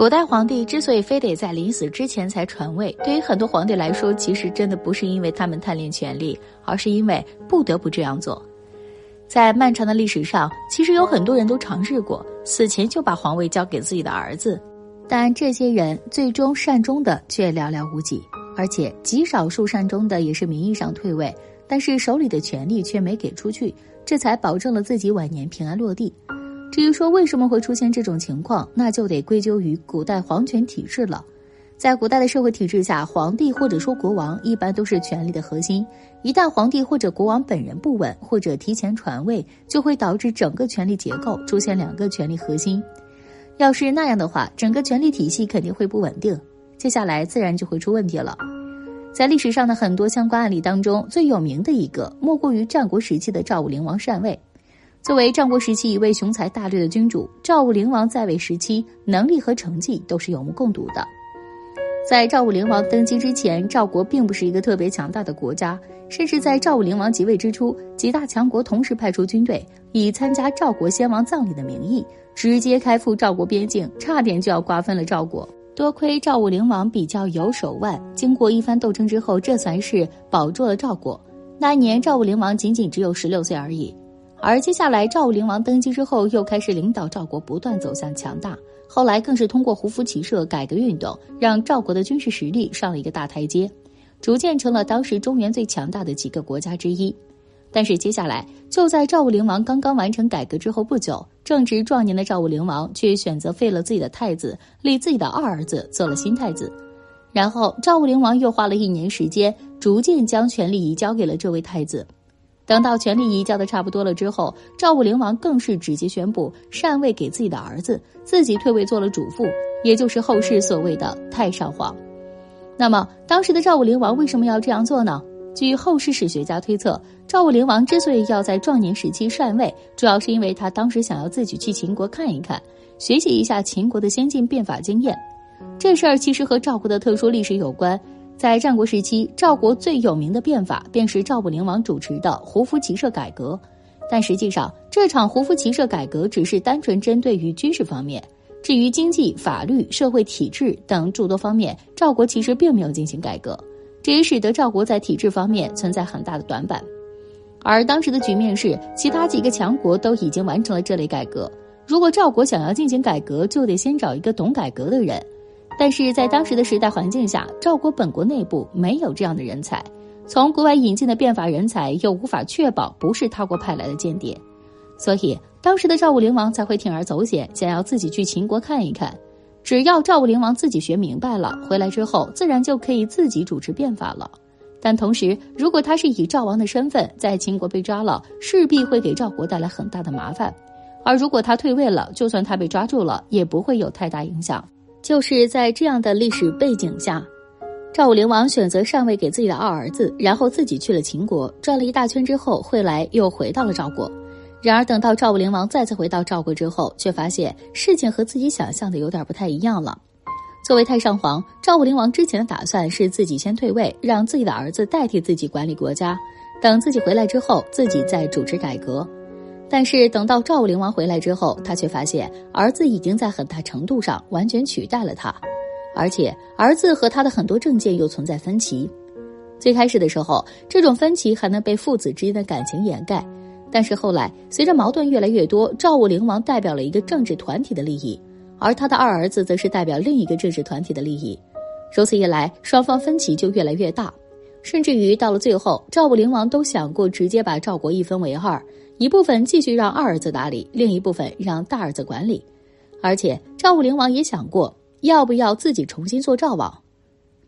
古代皇帝之所以非得在临死之前才传位，对于很多皇帝来说，其实真的不是因为他们贪恋权力，而是因为不得不这样做。在漫长的历史上，其实有很多人都尝试过死前就把皇位交给自己的儿子，但这些人最终善终的却寥寥无几，而且极少数善终的也是名义上退位，但是手里的权力却没给出去，这才保证了自己晚年平安落地。至于说为什么会出现这种情况，那就得归咎于古代皇权体制了。在古代的社会体制下，皇帝或者说国王一般都是权力的核心。一旦皇帝或者国王本人不稳，或者提前传位，就会导致整个权力结构出现两个权力核心。要是那样的话，整个权力体系肯定会不稳定。接下来自然就会出问题了。在历史上的很多相关案例当中，最有名的一个莫过于战国时期的赵武灵王禅位。作为战国时期一位雄才大略的君主，赵武灵王在位时期能力和成绩都是有目共睹的。在赵武灵王登基之前，赵国并不是一个特别强大的国家，甚至在赵武灵王即位之初，几大强国同时派出军队，以参加赵国先王葬礼的名义，直接开赴赵国边境，差点就要瓜分了赵国。多亏赵武灵王比较有手腕，经过一番斗争之后，这算是保住了赵国。那一年，赵武灵王仅仅只有十六岁而已。而接下来，赵武灵王登基之后，又开始领导赵国不断走向强大。后来更是通过胡服骑射改革运动，让赵国的军事实力上了一个大台阶，逐渐成了当时中原最强大的几个国家之一。但是接下来，就在赵武灵王刚刚完成改革之后不久，正值壮年的赵武灵王却选择废了自己的太子，立自己的二儿子做了新太子。然后，赵武灵王又花了一年时间，逐渐将权力移交给了这位太子。等到权力移交的差不多了之后，赵武灵王更是直接宣布禅位给自己的儿子，自己退位做了主父，也就是后世所谓的太上皇。那么，当时的赵武灵王为什么要这样做呢？据后世史学家推测，赵武灵王之所以要在壮年时期禅位，主要是因为他当时想要自己去秦国看一看，学习一下秦国的先进变法经验。这事儿其实和赵国的特殊历史有关。在战国时期，赵国最有名的变法便是赵武灵王主持的胡服骑射改革。但实际上，这场胡服骑射改革只是单纯针对于军事方面，至于经济、法律、社会体制等诸多方面，赵国其实并没有进行改革，这也使得赵国在体制方面存在很大的短板。而当时的局面是，其他几个强国都已经完成了这类改革，如果赵国想要进行改革，就得先找一个懂改革的人。但是在当时的时代环境下，赵国本国内部没有这样的人才，从国外引进的变法人才又无法确保不是他国派来的间谍，所以当时的赵武灵王才会铤而走险，想要自己去秦国看一看。只要赵武灵王自己学明白了，回来之后自然就可以自己主持变法了。但同时，如果他是以赵王的身份在秦国被抓了，势必会给赵国带来很大的麻烦；而如果他退位了，就算他被抓住了，也不会有太大影响。就是在这样的历史背景下，赵武灵王选择禅位给自己的二儿子，然后自己去了秦国，转了一大圈之后，回来又回到了赵国。然而，等到赵武灵王再次回到赵国之后，却发现事情和自己想象的有点不太一样了。作为太上皇，赵武灵王之前的打算是自己先退位，让自己的儿子代替自己管理国家，等自己回来之后，自己再主持改革。但是等到赵武灵王回来之后，他却发现儿子已经在很大程度上完全取代了他，而且儿子和他的很多政见又存在分歧。最开始的时候，这种分歧还能被父子之间的感情掩盖，但是后来随着矛盾越来越多，赵武灵王代表了一个政治团体的利益，而他的二儿子则是代表另一个政治团体的利益，如此一来，双方分歧就越来越大，甚至于到了最后，赵武灵王都想过直接把赵国一分为二。一部分继续让二儿子打理，另一部分让大儿子管理，而且赵武灵王也想过要不要自己重新做赵王。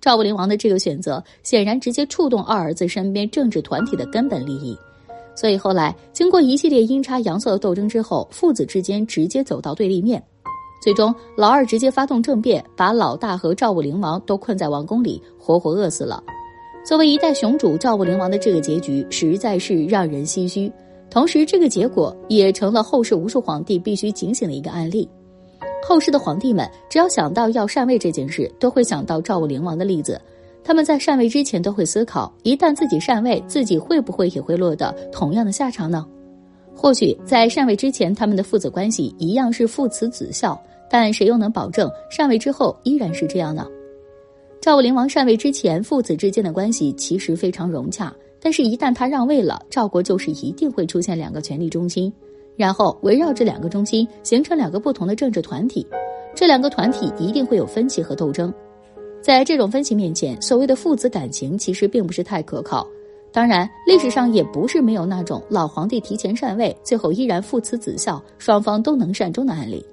赵武灵王的这个选择显然直接触动二儿子身边政治团体的根本利益，所以后来经过一系列阴差阳错的斗争之后，父子之间直接走到对立面，最终老二直接发动政变，把老大和赵武灵王都困在王宫里，活活饿死了。作为一代雄主，赵武灵王的这个结局实在是让人唏嘘。同时，这个结果也成了后世无数皇帝必须警醒的一个案例。后世的皇帝们只要想到要禅位这件事，都会想到赵武灵王的例子。他们在禅位之前都会思考：一旦自己禅位，自己会不会也会落得同样的下场呢？或许在禅位之前，他们的父子关系一样是父慈子孝，但谁又能保证禅位之后依然是这样呢？赵武灵王禅位之前，父子之间的关系其实非常融洽，但是，一旦他让位了，赵国就是一定会出现两个权力中心，然后围绕这两个中心形成两个不同的政治团体，这两个团体一定会有分歧和斗争。在这种分歧面前，所谓的父子感情其实并不是太可靠。当然，历史上也不是没有那种老皇帝提前禅位，最后依然父慈子孝，双方都能善终的案例。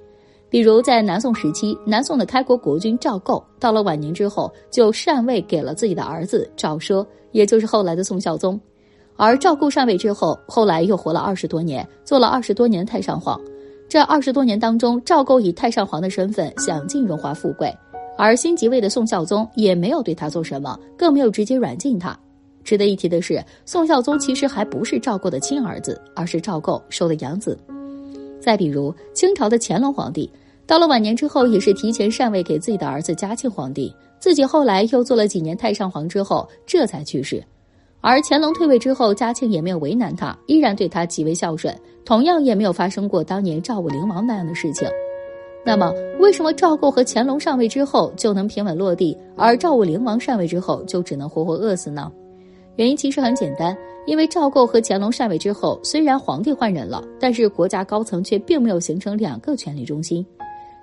比如在南宋时期，南宋的开国国君赵构到了晚年之后，就禅位给了自己的儿子赵奢，也就是后来的宋孝宗。而赵构禅位之后，后来又活了二十多年，做了二十多年太上皇。这二十多年当中，赵构以太上皇的身份享尽荣华富贵，而新即位的宋孝宗也没有对他做什么，更没有直接软禁他。值得一提的是，宋孝宗其实还不是赵构的亲儿子，而是赵构收的养子。再比如清朝的乾隆皇帝。到了晚年之后，也是提前禅位给自己的儿子嘉庆皇帝，自己后来又做了几年太上皇之后，这才去世。而乾隆退位之后，嘉庆也没有为难他，依然对他极为孝顺，同样也没有发生过当年赵武灵王那样的事情。那么，为什么赵构和乾隆上位之后就能平稳落地，而赵武灵王上位之后就只能活活饿死呢？原因其实很简单，因为赵构和乾隆上位之后，虽然皇帝换人了，但是国家高层却并没有形成两个权力中心。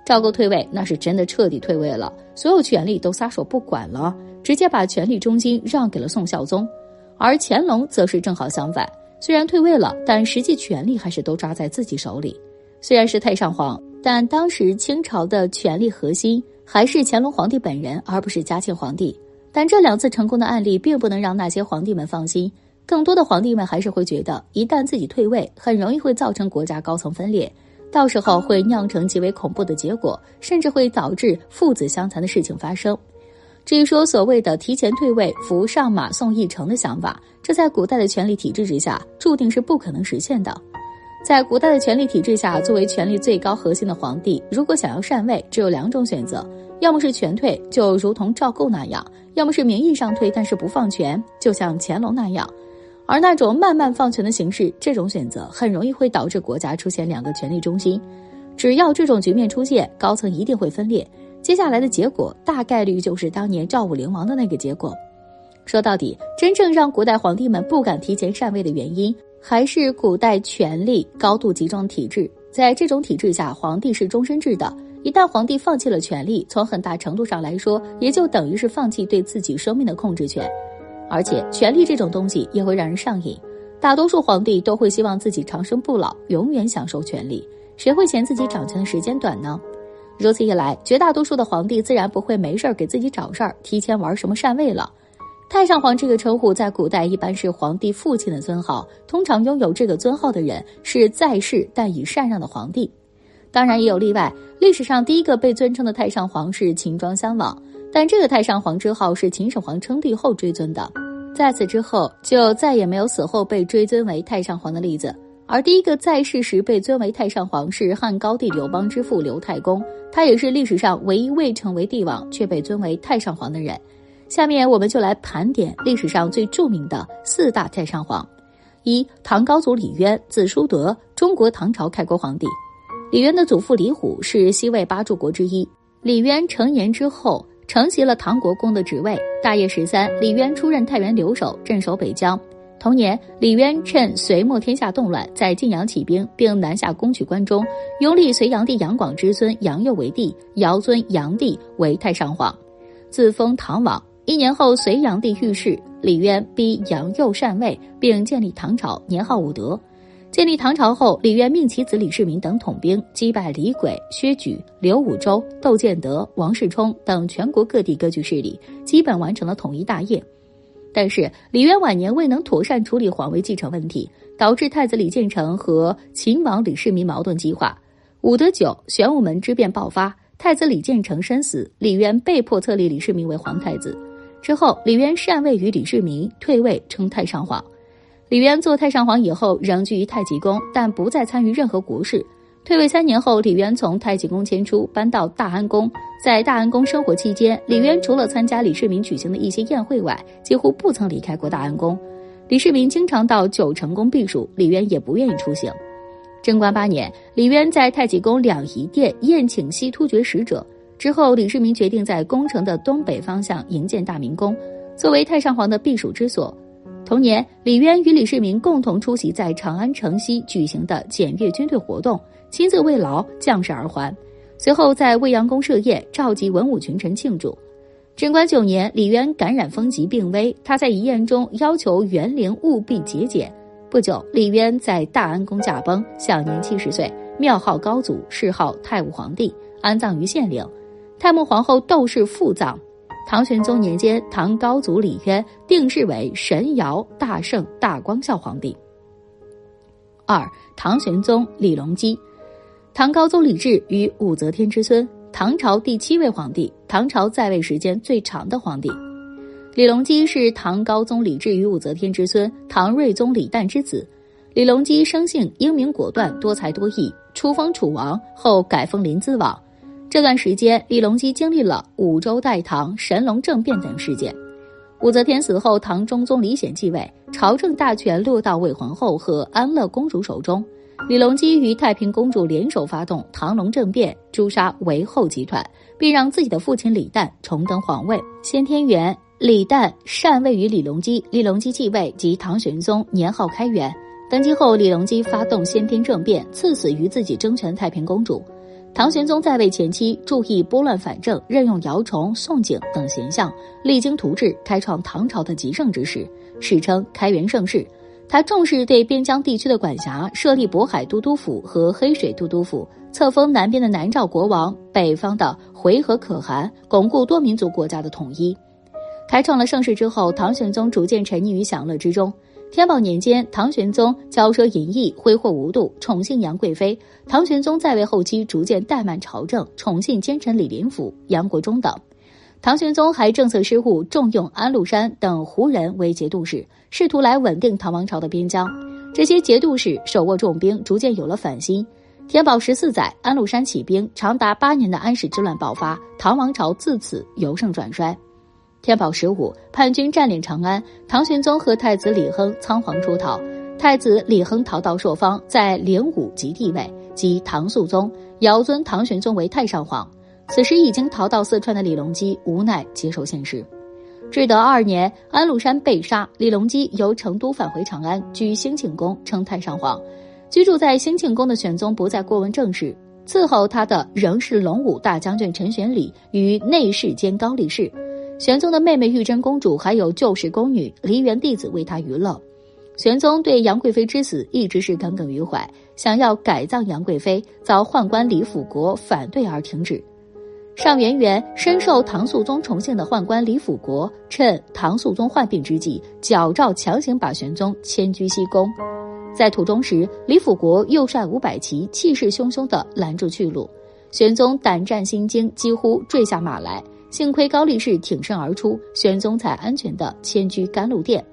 赵构退位，那是真的彻底退位了，所有权力都撒手不管了，直接把权力中心让给了宋孝宗。而乾隆则是正好相反，虽然退位了，但实际权力还是都抓在自己手里。虽然是太上皇，但当时清朝的权力核心还是乾隆皇帝本人，而不是嘉庆皇帝。但这两次成功的案例并不能让那些皇帝们放心，更多的皇帝们还是会觉得，一旦自己退位，很容易会造成国家高层分裂。到时候会酿成极为恐怖的结果，甚至会导致父子相残的事情发生。至于说所谓的提前退位、扶上马送一程的想法，这在古代的权力体制之下，注定是不可能实现的。在古代的权力体制下，作为权力最高核心的皇帝，如果想要禅位，只有两种选择：要么是全退，就如同赵构那样；要么是名义上退，但是不放权，就像乾隆那样。而那种慢慢放权的形式，这种选择很容易会导致国家出现两个权力中心。只要这种局面出现，高层一定会分裂。接下来的结果大概率就是当年赵武灵王的那个结果。说到底，真正让古代皇帝们不敢提前禅位的原因，还是古代权力高度集中体制。在这种体制下，皇帝是终身制的。一旦皇帝放弃了权力，从很大程度上来说，也就等于是放弃对自己生命的控制权。而且，权力这种东西也会让人上瘾。大多数皇帝都会希望自己长生不老，永远享受权力。谁会嫌自己掌权的时间短呢？如此一来，绝大多数的皇帝自然不会没事儿给自己找事儿，提前玩什么禅位了。太上皇这个称呼在古代一般是皇帝父亲的尊号，通常拥有这个尊号的人是在世但已禅让的皇帝。当然也有例外，历史上第一个被尊称的太上皇是秦庄襄王。但这个太上皇之号是秦始皇称帝后追尊的，在此之后就再也没有死后被追尊为太上皇的例子。而第一个在世时被尊为太上皇是汉高帝刘邦之父刘太公，他也是历史上唯一未成为帝王却被尊为太上皇的人。下面我们就来盘点历史上最著名的四大太上皇：一、唐高祖李渊，字叔德，中国唐朝开国皇帝。李渊的祖父李虎是西魏八柱国之一。李渊成年之后。承袭了唐国公的职位。大业十三，李渊出任太原留守，镇守北疆。同年，李渊趁隋末天下动乱，在晋阳起兵，并南下攻取关中，拥立隋炀帝杨广之孙杨佑为帝，遥尊炀帝为太上皇，自封唐王。一年后，隋炀帝遇事，李渊逼杨佑禅位，并建立唐朝，年号武德。建立唐朝后，李渊命其子李世民等统兵击败李轨、薛举、刘武周、窦建德、王世充等全国各地割据势力，基本完成了统一大业。但是李渊晚年未能妥善处理皇位继承问题，导致太子李建成和秦王李世民矛盾激化。武德九，玄武门之变爆发，太子李建成身死，李渊被迫册立李世民为皇太子。之后，李渊禅位于李世民，退位称太上皇。李渊做太上皇以后，仍居于太极宫，但不再参与任何国事。退位三年后，李渊从太极宫迁出，搬到大安宫。在大安宫生活期间，李渊除了参加李世民举行的一些宴会外，几乎不曾离开过大安宫。李世民经常到九成宫避暑，李渊也不愿意出行。贞观八年，李渊在太极宫两仪殿宴请西突厥使者之后，李世民决定在宫城的东北方向营建大明宫，作为太上皇的避暑之所。同年，李渊与李世民共同出席在长安城西举行的检阅军队活动，亲自慰劳将士而还。随后在未央宫设宴，召集文武群臣庆祝。贞观九年，李渊感染风疾病危，他在遗宴中要求元陵务必节俭。不久，李渊在大安宫驾崩，享年七十岁，庙号高祖，谥号太武皇帝，安葬于献陵。太穆皇后窦氏复葬。唐玄宗年间，唐高祖李渊定谥为神尧大圣大光孝皇帝。二，唐玄宗李隆基。唐高宗李治与武则天之孙，唐朝第七位皇帝，唐朝在位时间最长的皇帝。李隆基是唐高宗李治与武则天之孙，唐睿宗李旦之子。李隆基生性英明果断，多才多艺，初封楚王，后改封临淄王。这段时间，李隆基经历了五周代唐、神龙政变等事件。武则天死后，唐中宗李显继位，朝政大权落到韦皇后和安乐公主手中。李隆基与太平公主联手发动唐隆政变，诛杀韦后集团，并让自己的父亲李旦重登皇位。先天元，李旦禅位于李隆基，李隆基继位即唐玄宗，年号开元。登基后，李隆基发动先天政变，赐死于自己争权太平公主。唐玄宗在位前期，注意拨乱反正，任用姚崇、宋璟等贤相，励精图治，开创唐朝的极盛之时，史称开元盛世。他重视对边疆地区的管辖，设立渤海都督府和黑水都督府，册封南边的南诏国王，北方的回纥可汗，巩固多民族国家的统一。开创了盛世之后，唐玄宗逐渐沉溺于享乐之中。天宝年间，唐玄宗骄奢淫逸，挥霍无度，宠幸杨贵妃。唐玄宗在位后期，逐渐怠慢朝政，宠幸奸臣李林甫、杨国忠等。唐玄宗还政策失误，重用安禄山等胡人为节度使，试图来稳定唐王朝的边疆。这些节度使手握重兵，逐渐有了反心。天宝十四载，安禄山起兵，长达八年的安史之乱爆发，唐王朝自此由盛转衰。天宝十五，叛军占领长安，唐玄宗和太子李亨仓皇出逃。太子李亨逃到朔方，在灵武即帝位，即唐肃宗，遥尊唐玄宗为太上皇。此时已经逃到四川的李隆基无奈接受现实。至德二年，安禄山被杀，李隆基由成都返回长安，居兴庆宫，称太上皇。居住在兴庆宫的玄宗不再过问政事，伺候他的仍是龙武大将军陈玄礼与内侍监高力士。玄宗的妹妹玉真公主还有旧时宫女梨园弟子为他娱乐。玄宗对杨贵妃之死一直是耿耿于怀，想要改葬杨贵妃，遭宦官李辅国反对而停止。上元元，深受唐肃宗宠幸的宦官李辅国，趁唐肃宗患病之际，矫诏强行把玄宗迁居西宫。在途中时，李辅国又率五百骑，气势汹汹地拦住去路，玄宗胆战心惊，几乎坠下马来。幸亏高力士挺身而出，玄宗才安全的迁居甘露殿。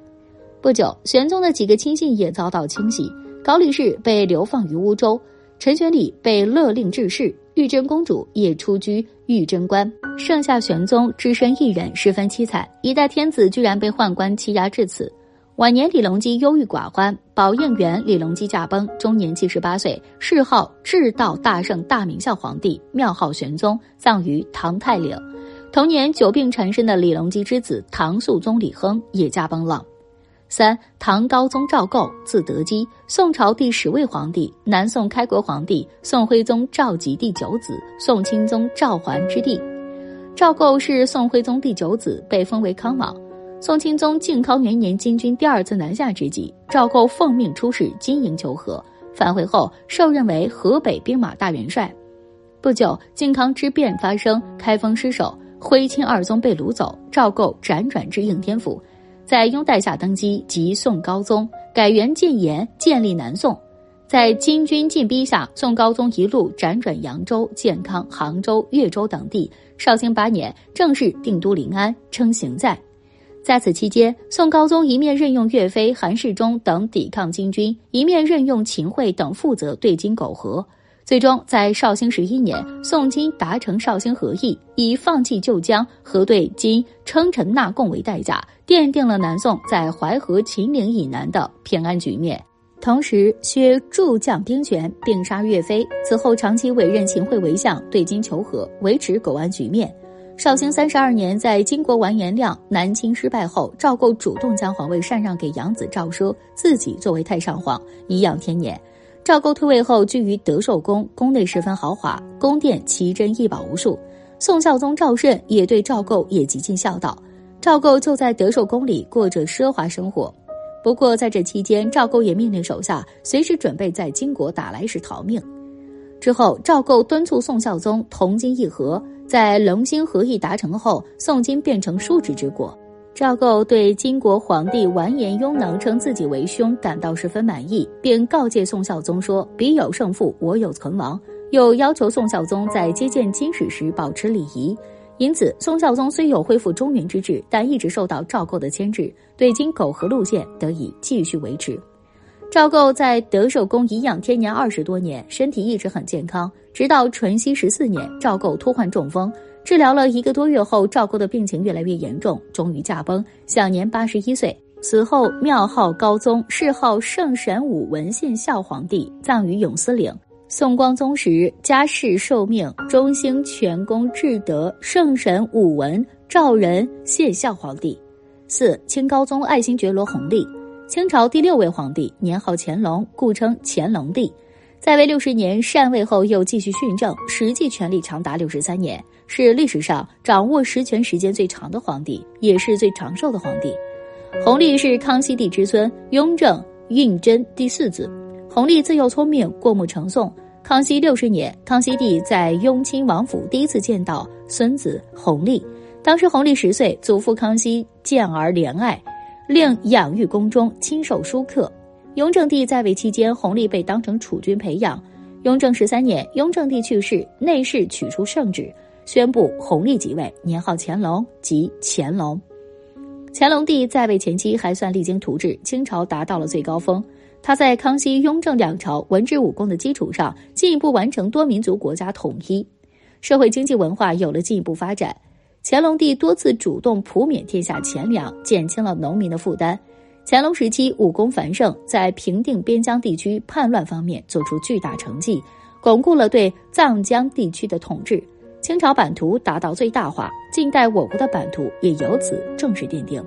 不久，玄宗的几个亲信也遭到清洗，高力士被流放于乌州，陈玄礼被勒令致仕，玉真公主也出居玉真观，剩下玄宗只身一人，十分凄惨。一代天子居然被宦官欺压至此。晚年，李隆基忧郁寡欢，宝应元李隆基驾崩，终年七十八岁，谥号至道大圣大明孝皇帝，庙号玄宗，葬于唐太陵。同年久病缠身的李隆基之子唐肃宗李亨也驾崩了。三唐高宗赵构，字德基，宋朝第十位皇帝，南宋开国皇帝，宋徽宗赵佶第九子，宋钦宗赵桓之弟。赵构是宋徽宗第九子，被封为康王。宋钦宗靖康元年金军第二次南下之际，赵构奉命出使金营求和，返回后受任为河北兵马大元帅。不久，靖康之变发生，开封失守。徽钦二宗被掳走，赵构辗转至应天府，在拥戴下登基，即宋高宗，改元建炎，建立南宋。在金军进逼下，宋高宗一路辗转扬州、建康、杭州、越州等地。绍兴八年，正式定都临安，称行在。在此期间，宋高宗一面任用岳飞、韩世忠等抵抗金军，一面任用秦桧等负责对金苟合。最终，在绍兴十一年，宋金达成绍兴和议，以放弃旧疆和对金称臣纳贡为代价，奠定了南宋在淮河秦岭以南的平安局面。同时削助将兵权，并杀岳飞。此后长期委任秦桧为相，对金求和，维持苟安局面。绍兴三十二年，在金国完颜亮南侵失败后，赵构主动将皇位禅让给养子赵奢，自己作为太上皇，颐养天年。赵构退位后，居于德寿宫，宫内十分豪华，宫殿奇珍异宝无数。宋孝宗赵慎也对赵构也极尽孝道，赵构就在德寿宫里过着奢华生活。不过在这期间，赵构也命令手下随时准备在金国打来时逃命。之后，赵构敦促宋孝宗同金议和，在龙兴和议达成后，宋金变成叔侄之国。赵构对金国皇帝完颜雍能称自己为兄感到十分满意，并告诫宋孝宗说：“彼有胜负，我有存亡。”又要求宋孝宗在接见金使时保持礼仪。因此，宋孝宗虽有恢复中原之志，但一直受到赵构的牵制，对金苟合路线得以继续维持。赵构在德寿宫颐养天年二十多年，身体一直很健康。直到淳熙十四年，赵构突患中风。治疗了一个多月后，赵构的病情越来越严重，终于驾崩，享年八十一岁。死后庙号高宗，谥号圣神武文献孝皇帝，葬于永思陵。宋光宗时，加谥受命，中兴全功至德圣神武文赵仁献孝皇帝。四清高宗爱新觉罗弘历，清朝第六位皇帝，年号乾隆，故称乾隆帝。在位六十年，禅位后又继续训政，实际权力长达六十三年。是历史上掌握实权时间最长的皇帝，也是最长寿的皇帝。弘历是康熙帝之孙，雍正、胤禛第四子。弘历自幼聪明，过目成诵。康熙六十年，康熙帝在雍亲王府第一次见到孙子弘历。当时弘历十岁，祖父康熙见而怜爱，令养育宫中，亲授书课。雍正帝在位期间，弘历被当成储君培养。雍正十三年，雍正帝去世，内侍取出圣旨。宣布弘历即位，年号乾隆，即乾隆。乾隆帝在位前期还算励精图治，清朝达到了最高峰。他在康熙、雍正两朝文治武功的基础上，进一步完成多民族国家统一，社会经济文化有了进一步发展。乾隆帝多次主动普免天下钱粮，减轻了农民的负担。乾隆时期武功繁盛，在平定边疆地区叛乱方面做出巨大成绩，巩固了对藏江地区的统治。清朝版图达到最大化，近代我国的版图也由此正式奠定。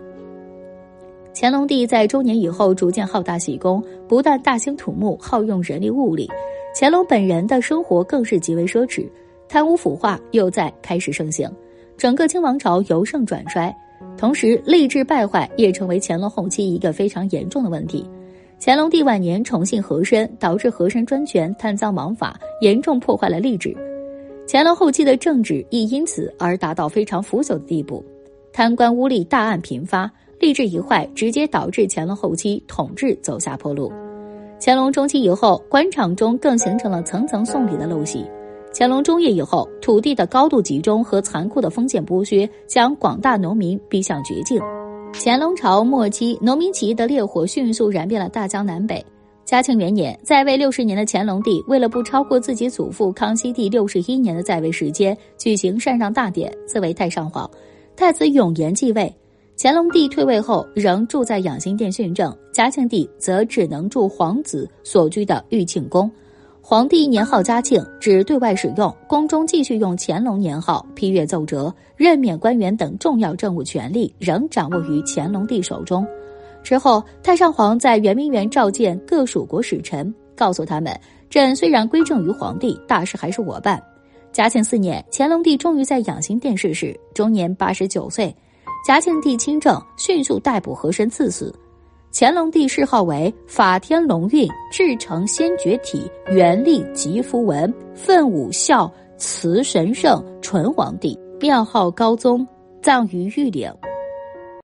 乾隆帝在中年以后逐渐好大喜功，不但大兴土木，好用人力物力，乾隆本人的生活更是极为奢侈，贪污腐化又在开始盛行，整个清王朝由盛转衰，同时吏治败坏也成为乾隆后期一个非常严重的问题。乾隆帝晚年宠信和珅，导致和珅专权、贪赃枉法，严重破坏了吏治。乾隆后期的政治亦因此而达到非常腐朽的地步，贪官污吏大案频发，吏治一坏，直接导致乾隆后期统治走下坡路。乾隆中期以后，官场中更形成了层层送礼的陋习。乾隆中叶以后，土地的高度集中和残酷的封建剥削，将广大农民逼向绝境。乾隆朝末期，农民起义的烈火迅速燃遍了大江南北。嘉庆元年，在位六十年的乾隆帝，为了不超过自己祖父康熙帝六十一年的在位时间，举行禅让大典，自为太上皇。太子永琰继位。乾隆帝退位后，仍住在养心殿训政。嘉庆帝则只能住皇子所居的玉庆宫。皇帝年号嘉庆，只对外使用，宫中继续用乾隆年号，批阅奏折、任免官员等重要政务权力，仍掌握于乾隆帝手中。之后，太上皇在圆明园召见各属国使臣，告诉他们：“朕虽然归政于皇帝，大事还是我办。”嘉庆四年，乾隆帝终于在养心殿逝世，终年八十九岁。嘉庆帝亲政，迅速逮捕和珅赐死。乾隆帝谥号为法天龙运至诚先觉体元历吉福文奋武孝慈神圣纯皇帝，庙号高宗，葬于玉陵。